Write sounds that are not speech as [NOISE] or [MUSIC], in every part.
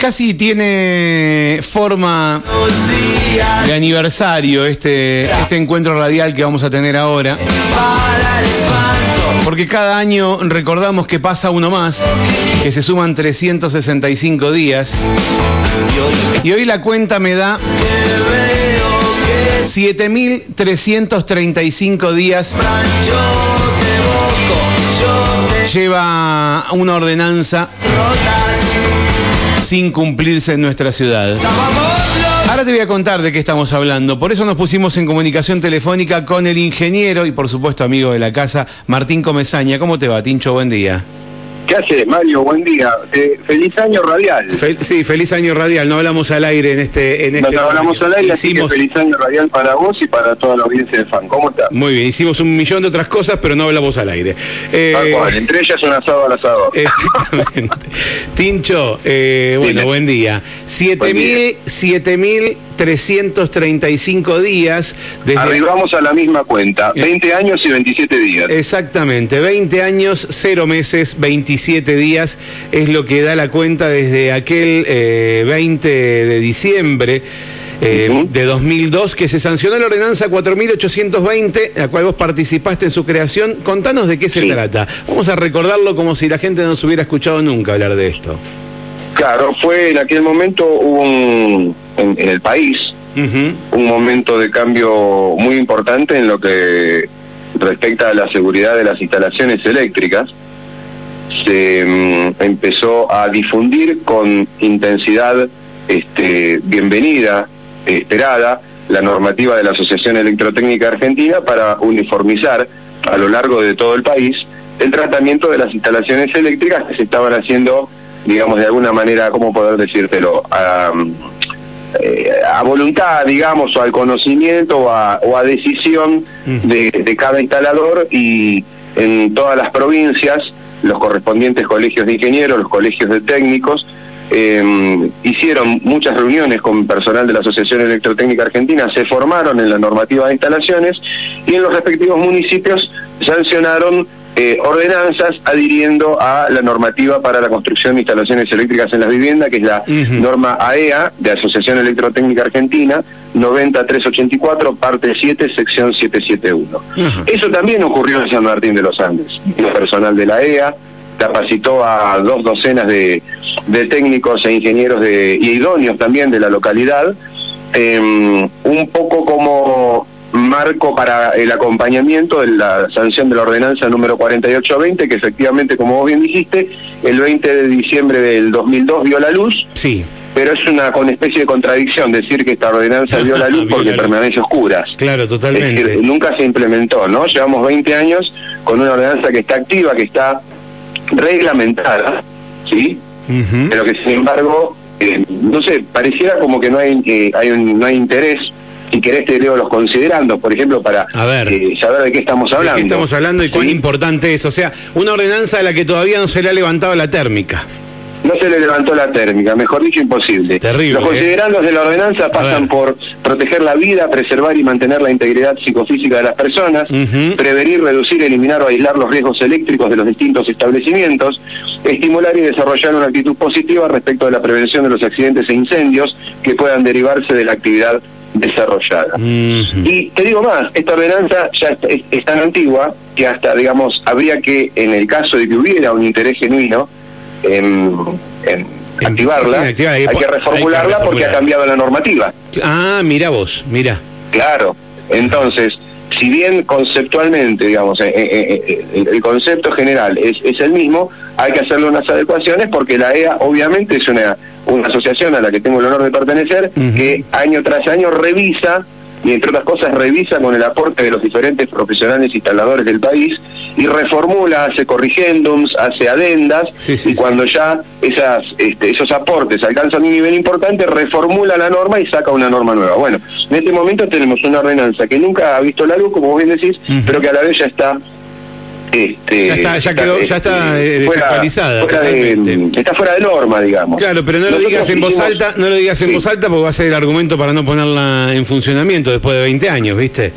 Casi tiene forma de aniversario este, este encuentro radial que vamos a tener ahora. Porque cada año recordamos que pasa uno más, que se suman 365 días. Y hoy la cuenta me da 7.335 días. Lleva una ordenanza sin cumplirse en nuestra ciudad. Ahora te voy a contar de qué estamos hablando. Por eso nos pusimos en comunicación telefónica con el ingeniero y por supuesto amigo de la casa, Martín Comezaña. ¿Cómo te va, Tincho? Buen día. ¿Qué haces, Mario? Buen día. Eh, feliz año radial. sí, feliz año radial. No hablamos al aire en este. En este no, hablamos al aire, así que feliz año radial para vos y para toda la audiencia de fan. ¿Cómo estás? Muy bien, hicimos un millón de otras cosas, pero no hablamos al aire. Eh, entre ellas un asado al asado. [LAUGHS] Exactamente. Tincho, eh, bueno, buen día. Siete mil, siete mil 335 días. Desde... Arribamos a la misma cuenta, 20 eh, años y 27 días. Exactamente, 20 años, 0 meses, 27 días es lo que da la cuenta desde aquel 20 eh, de diciembre. Eh, de 2002, que se sancionó la ordenanza 4820, la cual vos participaste en su creación. Contanos de qué se trata. Vamos a recordarlo como si la gente no se hubiera escuchado nunca hablar de esto. Claro, fue en aquel momento un, en, el país un momento de cambio muy importante en lo que respecta a la seguridad de las instalaciones eléctricas. Se mm, empezó a difundir con intensidad este, bienvenida, esperada, la normativa de la Asociación Electrotécnica Argentina para uniformizar a lo largo de todo el país el tratamiento de las instalaciones eléctricas que se estaban haciendo digamos, de alguna manera, ¿cómo poder decírtelo? A, eh, a voluntad, digamos, o al conocimiento o a, decisión de, cada instalador y en todas las provincias, los correspondientes colegios de ingenieros, los colegios de técnicos, eh, hicieron muchas reuniones con personal de la Asociación Electrotécnica Argentina, se formaron en la normativa de instalaciones y en los respectivos municipios sancionaron eh, ordenanzas adhiriendo a la normativa para la construcción de instalaciones eléctricas en las viviendas, que es la norma AEA de Asociación Electrotécnica Argentina, 90384, parte 7, sección 771. Eso también ocurrió en San Martín de los Andes. El personal de la EA capacitó a dos docenas de, técnicos e ingenieros de, y idóneos también de la localidad, em, un poco como marco para el acompañamiento de la sanción de la ordenanza número 4820, que efectivamente, como vos bien dijiste, el 20 de diciembre del 2002 vio la luz. Sí. Pero es una con especie de contradicción decir que esta ordenanza vio la luz [LAUGHS] porque permanece oscuras. Claro, totalmente. Es decir, nunca se implementó, ¿no? Llevamos 20 años con una ordenanza que está activa, que está reglamentada, ¿sí? Pero que sin embargo, eh, no sé, pareciera como que no hay, eh, hay no hay interés si querés te leo los considerando, por ejemplo, para eh, saber de qué estamos hablando. ¿De qué estamos hablando y cuán importante es? O sea, una ordenanza a la que todavía no se le ha levantado la térmica. No se le levantó la térmica, mejor dicho, imposible. Terrible, los ¿eh? considerandos de la ordenanza pasan por proteger la vida, preservar y mantener la integridad psicofísica de las personas, prevenir, reducir, eliminar o aislar los riesgos eléctricos de los distintos establecimientos, estimular y desarrollar una actitud positiva respecto de la prevención de los accidentes e incendios que puedan derivarse de la actividad desarrollada. Y te digo más, esta ordenanza ya es, tan antigua que hasta, digamos, habría que, en el caso de que hubiera un interés genuino en, activarla, hay, que reformularla porque ha cambiado la normativa. Ah, mira vos, mira. Claro, entonces, si bien conceptualmente, digamos, eh, eh, eh, el concepto general es, es el mismo, hay que hacerle unas adecuaciones porque la EA obviamente es una una asociación a la que tengo el honor de pertenecer, que año tras año revisa, y entre otras cosas revisa con el aporte de los diferentes profesionales instaladores del país, y reformula, hace corrigendums, hace adendas, y cuando ya esas, este, esos aportes alcanzan un nivel importante, reformula la norma y saca una norma nueva. Bueno, en este momento tenemos una ordenanza que nunca ha visto la luz, como vos bien decís, pero que a la vez ya está este, ya está, ya quedó, ya está eh, desactualizada. está fuera de norma, digamos. Claro, pero no lo digas en voz alta, no lo digas en voz alta porque va a ser el argumento para no ponerla en funcionamiento después de 20 años, ¿viste?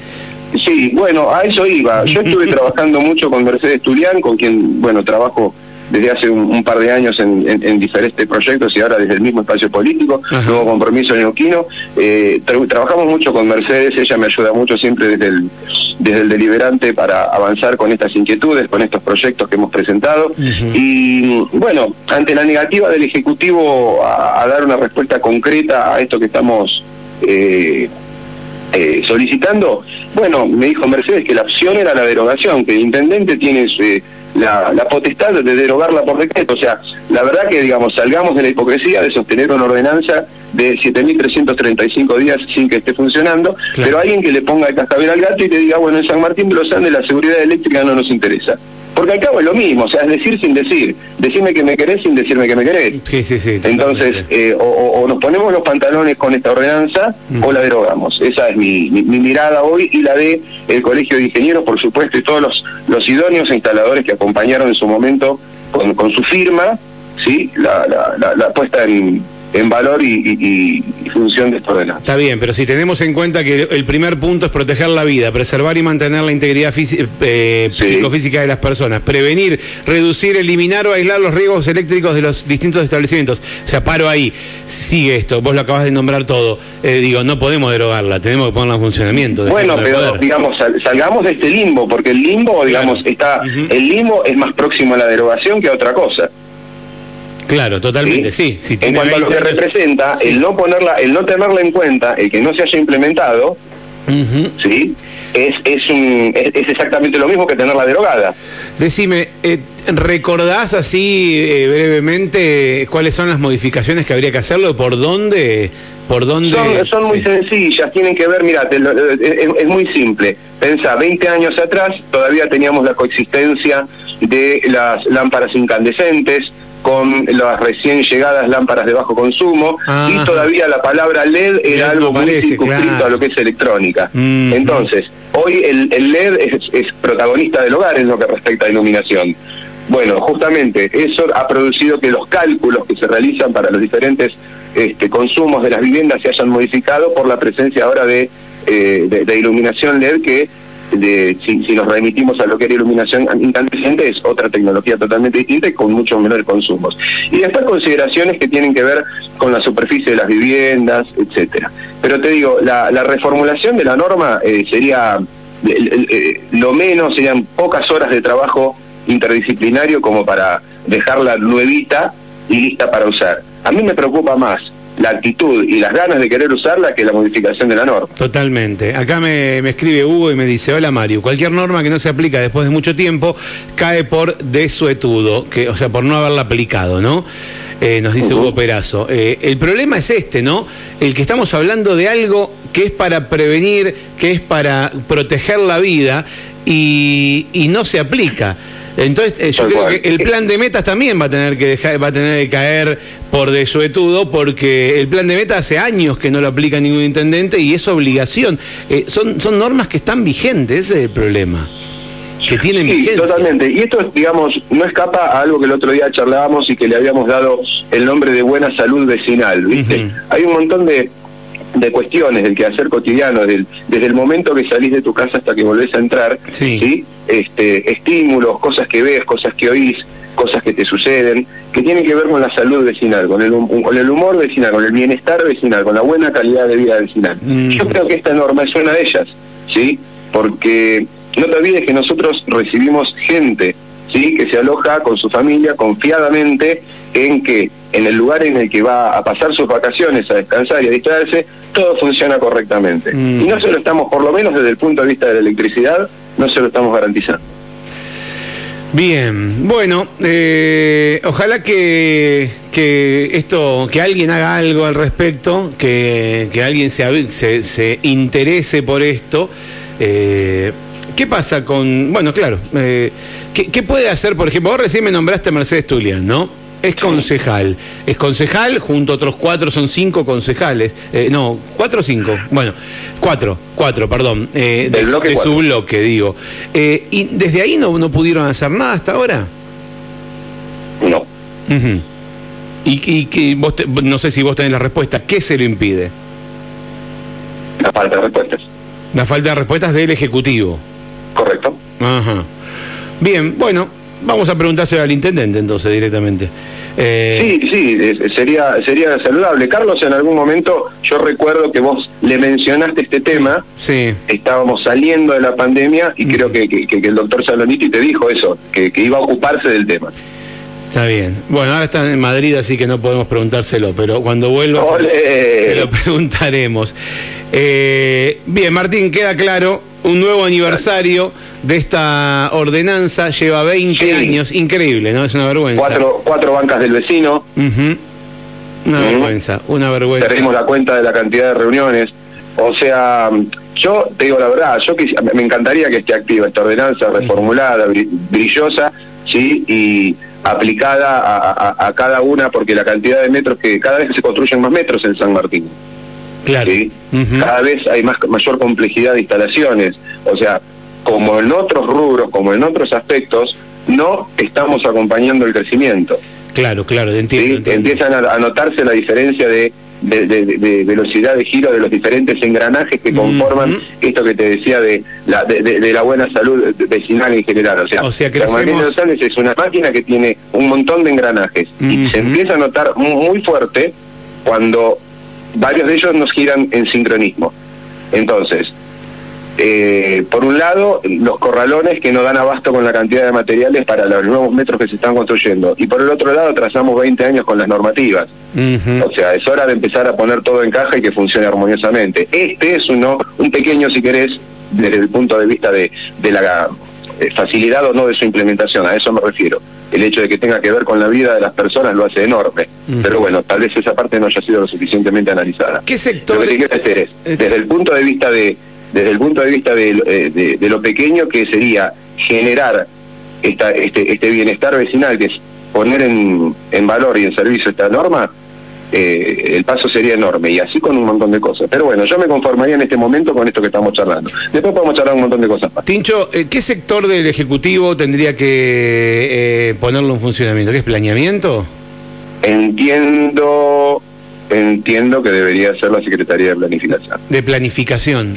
Sí, bueno, a eso iba. Yo estuve [LAUGHS] trabajando mucho con Mercedes Tulián, con quien, bueno, trabajo desde hace un, par de años en, diferentes proyectos y ahora desde el mismo espacio político, nuevo compromiso neuquino. Eh, trabajamos mucho con Mercedes, ella me ayuda mucho siempre desde el, desde el deliberante para avanzar con estas inquietudes, con estos proyectos que hemos presentado. Y bueno, ante la negativa del Ejecutivo a, dar una respuesta concreta a esto que estamos... Eh, eh, solicitando, bueno, me dijo Mercedes que la opción era la derogación, que el intendente tiene eh, la, potestad de derogarla por decreto. O sea, la verdad que, digamos, salgamos de la hipocresía de sostener una ordenanza de 7.335 días sin que esté funcionando, pero alguien que le ponga el cascabel al gato y te diga, bueno, en San Martín de los Andes la seguridad eléctrica no nos interesa. Porque al cabo es lo mismo, o sea, es decir sin decir. Decirme que me querés sin decirme que me querés. Sí, sí, sí. Entonces, eh, o, nos ponemos los pantalones con esta ordenanza o la derogamos. Esa es mi, mirada hoy y la de el Colegio de Ingenieros, por supuesto, y todos los, los idóneos instaladores que acompañaron en su momento con, con su firma, ¿sí? la, la, la puesta en, en valor y, función de esta ordenanza. Está bien, pero si tenemos en cuenta que el primer punto es proteger la vida, preservar y mantener la integridad eh, psicofísica de las personas, prevenir, reducir, eliminar o aislar los riesgos eléctricos de los distintos establecimientos. O sea, paro ahí, sigue esto, vos lo acabas de nombrar todo. Eh, digo, no podemos derogarla, tenemos que ponerla en funcionamiento. Bueno, pero digamos, salgamos de este limbo, porque el limbo, digamos, está, el limbo es más próximo a la derogación que a otra cosa. Claro, totalmente, sí. en cuanto a lo que representa, el no ponerla, el no tenerla en cuenta, el que no se haya implementado, ¿sí? Es, es, un, es, exactamente lo mismo que tenerla derogada. Decime, eh, ¿recordás así eh, brevemente cuáles son las modificaciones que habría que hacerlo? ¿Por dónde? ¿Por dónde? Son, muy sencillas, tienen que ver, mira, es, es, muy simple. Pensa, 20 años atrás todavía teníamos la coexistencia de las lámparas incandescentes, con las recién llegadas lámparas de bajo consumo y todavía la palabra LED era algo muy circunscrito a lo que es electrónica. Mm. Entonces, hoy el, LED es, protagonista del hogar en lo que respecta a iluminación. Bueno, justamente eso ha producido que los cálculos que se realizan para los diferentes este, consumos de las viviendas se hayan modificado por la presencia ahora de, eh, de iluminación LED que si, nos remitimos a lo que era iluminación incandescente, es otra tecnología totalmente distinta y con mucho menores consumos. Y después consideraciones que tienen que ver con la superficie de las viviendas, etcétera. Pero te digo, la, reformulación de la norma eh, sería, eh, lo menos serían pocas horas de trabajo interdisciplinario como para dejarla nuevita y lista para usar. A mí me preocupa más la actitud y las ganas de querer usarla que la modificación de la norma. Totalmente. Acá me, escribe Hugo y me dice, hola Mario, cualquier norma que no se aplica después de mucho tiempo cae por desuetudo, que, o sea, por no haberla aplicado, ¿no? Eh, nos dice Hugo Perazo. Eh, el problema es este, ¿no? El que estamos hablando de algo que es para prevenir, que es para proteger la vida y, y no se aplica. Entonces, eh, yo creo que el plan de metas también va a tener que dejar, va a tener que caer por desuetudo, porque el plan de metas hace años que no lo aplica ningún intendente y es obligación. Eh, son, son normas que están vigentes, ese es el problema. Que tienen sí, Totalmente. Y esto, digamos, no escapa a algo que el otro día charlábamos y que le habíamos dado el nombre de buena salud vecinal, ¿viste? Hay un montón de de cuestiones del quehacer cotidiano, desde el momento que salís de tu casa hasta que volvés a entrar, sí. Este, estímulos, cosas que ves, cosas que oís, cosas que te suceden, que tienen que ver con la salud vecinal, con el, con el humor vecinal, con el bienestar vecinal, con la buena calidad de vida vecinal. Mm. Yo creo que esta norma es una de ellas, ¿sí? Porque no te olvides que nosotros recibimos gente, ¿sí? Que se aloja con su familia confiadamente en que en el lugar en el que va a pasar sus vacaciones, a descansar y a distraerse, todo funciona correctamente. Mm. Y no se lo estamos, por lo menos desde el punto de vista de la electricidad, no se lo estamos garantizando. Bien, bueno, eh, ojalá que, que esto, que alguien haga algo al respecto, que, que alguien se, se, se, interese por esto. Eh, ¿Qué pasa con, bueno, claro, eh, ¿qué, ¿qué, puede hacer, por ejemplo, vos recién me nombraste a Mercedes Tulian, ¿no? Es concejal. Es concejal, junto a otros cuatro, son cinco concejales. Eh, no, cuatro o cinco. Bueno, cuatro, cuatro, perdón. Eh, de, su bloque, digo. Eh, ¿Y desde ahí no, no pudieron hacer nada hasta ahora? No. Y, que vos no sé si vos tenés la respuesta. ¿Qué se lo impide? La falta de respuestas. La falta de respuestas del Ejecutivo. Correcto. Ajá. Bien, bueno, Vamos a preguntárselo al intendente entonces directamente. Eh... Sí, sí, sería, sería saludable. Carlos, en algún momento yo recuerdo que vos le mencionaste este tema. Sí. Estábamos saliendo de la pandemia y creo que, que, el doctor Saloniti te dijo eso, que, que iba a ocuparse del tema. Está bien. Bueno, ahora está en Madrid, así que no podemos preguntárselo, pero cuando vuelva se, lo preguntaremos. Eh, bien, Martín, queda claro, un nuevo aniversario de esta ordenanza, lleva 20 años, increíble, ¿no? Es una vergüenza. Cuatro, cuatro bancas del vecino. Una vergüenza, una vergüenza. Perdimos la cuenta de la cantidad de reuniones. O sea, yo te digo la verdad, yo me encantaría que esté activa esta ordenanza reformulada, brillosa, ¿sí? Y aplicada a, cada una, porque la cantidad de metros que cada vez se construyen más metros en San Martín. Claro. Cada vez hay más mayor complejidad de instalaciones. O sea, como en otros rubros, como en otros aspectos, no estamos acompañando el crecimiento. Claro, claro, entiendo. Empiezan a, notarse la diferencia de, de, velocidad de giro de los diferentes engranajes que conforman esto que te decía de la, de, la buena salud vecinal en general. O sea, o sea es una máquina que tiene un montón de engranajes y se empieza a notar muy fuerte cuando varios de ellos nos giran en sincronismo. Entonces, eh, por un lado, los corralones que no dan abasto con la cantidad de materiales para los nuevos metros que se están construyendo. Y por el otro lado, trazamos 20 años con las normativas. O sea, es hora de empezar a poner todo en caja y que funcione armoniosamente. Este es uno, un pequeño, si querés, desde el punto de vista de, de la eh, facilidad o no de su implementación, a eso me refiero. El hecho de que tenga que ver con la vida de las personas lo hace enorme. Pero bueno, tal vez esa parte no haya sido lo suficientemente analizada. ¿Qué sector? Lo que quiero hacer es, desde el punto de vista de desde el punto de vista eh, de, de, lo pequeño que sería generar esta, este, este bienestar vecinal, que es poner en, en valor y en servicio esta norma, eh, el paso sería enorme y así con un montón de cosas. Pero bueno, yo me conformaría en este momento con esto que estamos charlando. Después podemos charlar un montón de cosas más. Tincho, eh, ¿qué sector del Ejecutivo tendría que ponerlo en funcionamiento? ¿Qué es planeamiento? Entiendo entiendo que debería ser la Secretaría de Planificación. De Planificación.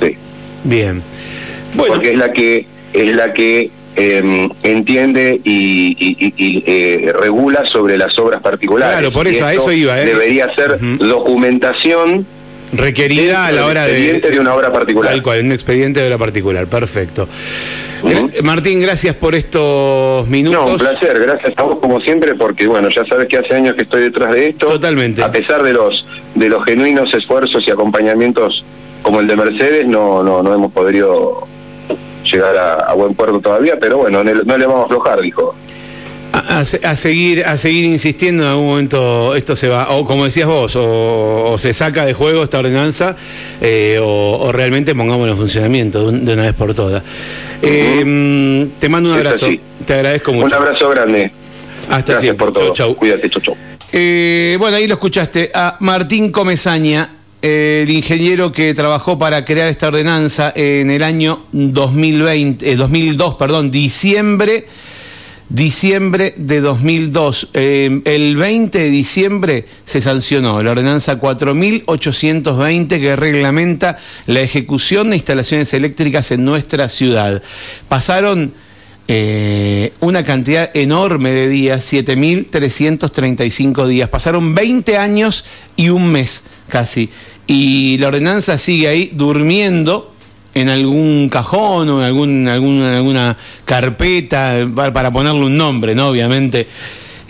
Sí. Bien. Bueno. Porque es la que es la que em, entiende y, eh, regula sobre las obras particulares. Claro, por eso, a eso iba. ¿eh? Debería ser documentación requerida a la hora de, de una obra particular. Tal cual, un expediente de obra particular, perfecto. Martín, gracias por estos minutos. No, un placer, gracias a vos como siempre, porque bueno, ya sabes que hace años que estoy detrás de esto. Totalmente. A pesar de los de los genuinos esfuerzos y acompañamientos como el de Mercedes, no no no hemos podido llegar a, buen puerto todavía, pero bueno, no le vamos a aflojar, dijo. A, seguir a seguir insistiendo en algún momento esto se va o como decías vos o, se saca de juego esta ordenanza eh, o, realmente pongámoslo en funcionamiento de, una vez por todas. Eh, te mando un abrazo. te agradezco mucho. un abrazo grande. Hasta Gracias por todo. Chau, cuídate chau, chau. Eh, bueno ahí lo escuchaste a Martín Comezaña el ingeniero que trabajó para crear esta ordenanza en el año 2020 2002 perdón diciembre diciembre de 2002. Eh, el 20 de diciembre se sancionó la ordenanza 4820 que reglamenta la ejecución de instalaciones eléctricas en nuestra ciudad. Pasaron eh, una cantidad enorme de días, 7.335 días. Pasaron 20 años y un mes casi. Y la ordenanza sigue ahí durmiendo en algún cajón o en algún, alguna carpeta para, ponerle un nombre, ¿no? Obviamente.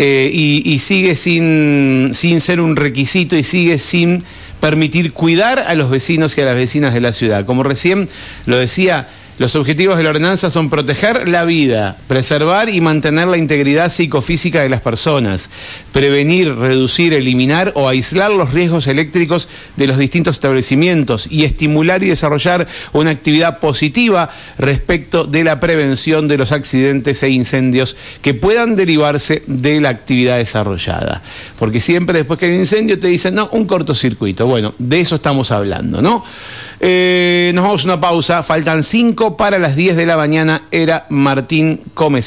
Eh, y, sigue sin, sin ser un requisito y sigue sin permitir cuidar a los vecinos y a las vecinas de la ciudad. Como recién lo decía los objetivos de la ordenanza son proteger la vida, preservar y mantener la integridad psicofísica de las personas, prevenir, reducir, eliminar o aislar los riesgos eléctricos de los distintos establecimientos y estimular y desarrollar una actividad positiva respecto de la prevención de los accidentes e incendios que puedan derivarse de la actividad desarrollada. Porque siempre después que hay un incendio te dicen, no, un cortocircuito. Bueno, de eso estamos hablando, ¿no? Eh, nos vamos a una pausa, faltan cinco para las 10 de la mañana, era Martín Gómez.